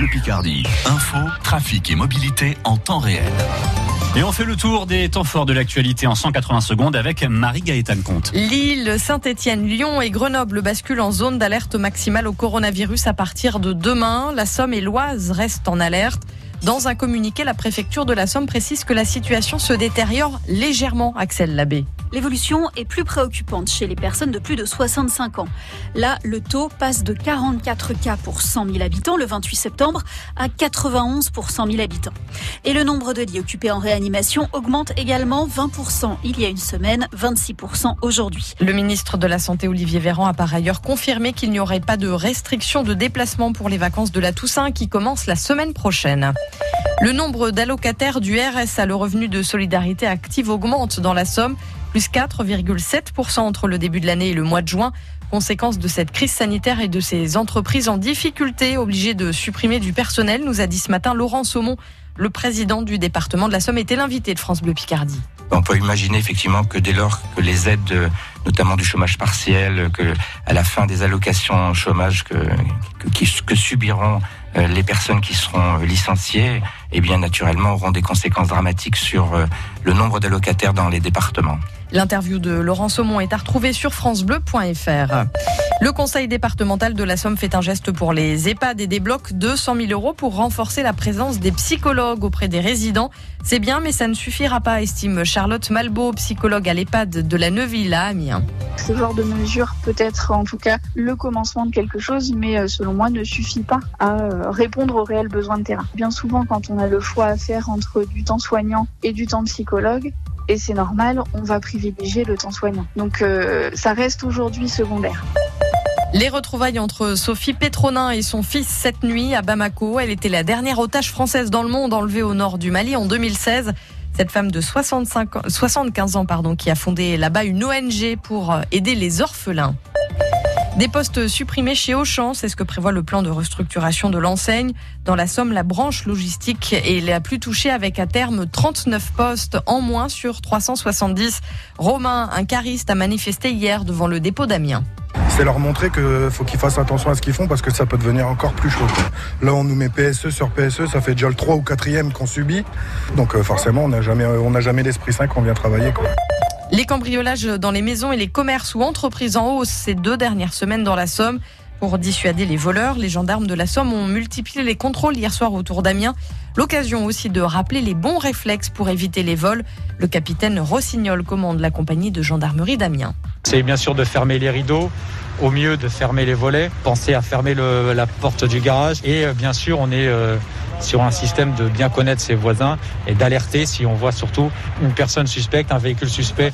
Bleu Picardie. Info, trafic et mobilité en temps réel. Et on fait le tour des temps forts de l'actualité en 180 secondes avec Marie-Gaëtane Comte. Lille, Saint-Etienne, Lyon et Grenoble basculent en zone d'alerte maximale au coronavirus à partir de demain. La Somme et l'Oise restent en alerte. Dans un communiqué, la préfecture de la Somme précise que la situation se détériore légèrement, Axel Labbé. L'évolution est plus préoccupante chez les personnes de plus de 65 ans. Là, le taux passe de 44 cas pour 100 000 habitants le 28 septembre à 91 pour 100 000 habitants. Et le nombre de lits occupés en réanimation augmente également 20% il y a une semaine, 26% aujourd'hui. Le ministre de la Santé, Olivier Véran, a par ailleurs confirmé qu'il n'y aurait pas de restriction de déplacement pour les vacances de la Toussaint qui commencent la semaine prochaine. Le nombre d'allocataires du RSA, le revenu de solidarité active, augmente dans la Somme plus 4,7% entre le début de l'année et le mois de juin. Conséquence de cette crise sanitaire et de ces entreprises en difficulté obligées de supprimer du personnel, nous a dit ce matin Laurent Saumon, le président du département de la Somme, était l'invité de France Bleu Picardie. On peut imaginer effectivement que dès lors que les aides, notamment du chômage partiel, que à la fin des allocations chômage que, que, que subiront euh, les personnes qui seront licenciées, eh bien naturellement auront des conséquences dramatiques sur euh, le nombre d'allocataires dans les départements. L'interview de Laurent Saumon est à retrouver sur francebleu.fr. Le conseil départemental de la Somme fait un geste pour les EHPAD et débloque 200 000 euros pour renforcer la présence des psychologues auprès des résidents. C'est bien, mais ça ne suffira pas, estime Charlotte Malbeau, psychologue à l'EHPAD de la Neuville à Amiens. Ce genre de mesure peut être en tout cas le commencement de quelque chose, mais euh, selon moi ne suffit pas à euh, répondre aux réels besoins de terrain. Bien souvent, quand on a le choix à faire entre du temps soignant et du temps psychologue, et c'est normal, on va privilégier le temps soignant. Donc euh, ça reste aujourd'hui secondaire. Les retrouvailles entre Sophie Pétronin et son fils cette nuit à Bamako. Elle était la dernière otage française dans le monde enlevée au nord du Mali en 2016. Cette femme de 65 ans, 75 ans pardon, qui a fondé là-bas une ONG pour euh, aider les orphelins. Des postes supprimés chez Auchan, c'est ce que prévoit le plan de restructuration de l'enseigne. Dans la Somme, la branche logistique est la plus touchée avec à terme 39 postes en moins sur 370. Romain, un cariste, a manifesté hier devant le dépôt d'Amiens. C'est leur montrer qu'il faut qu'ils fassent attention à ce qu'ils font parce que ça peut devenir encore plus chaud. Là, on nous met PSE sur PSE, ça fait déjà le 3 ou 4e qu'on subit. Donc euh, forcément, on n'a jamais, jamais l'esprit sain qu'on vient travailler. Les cambriolages dans les maisons et les commerces ou entreprises en hausse ces deux dernières semaines dans la Somme. Pour dissuader les voleurs, les gendarmes de la Somme ont multiplié les contrôles hier soir autour d'Amiens. L'occasion aussi de rappeler les bons réflexes pour éviter les vols. Le capitaine Rossignol commande la compagnie de gendarmerie d'Amiens. C'est bien sûr de fermer les rideaux, au mieux de fermer les volets, penser à fermer la porte du garage et euh, bien sûr on est euh, sur un système de bien connaître ses voisins et d'alerter si on voit surtout une personne suspecte, un véhicule suspect.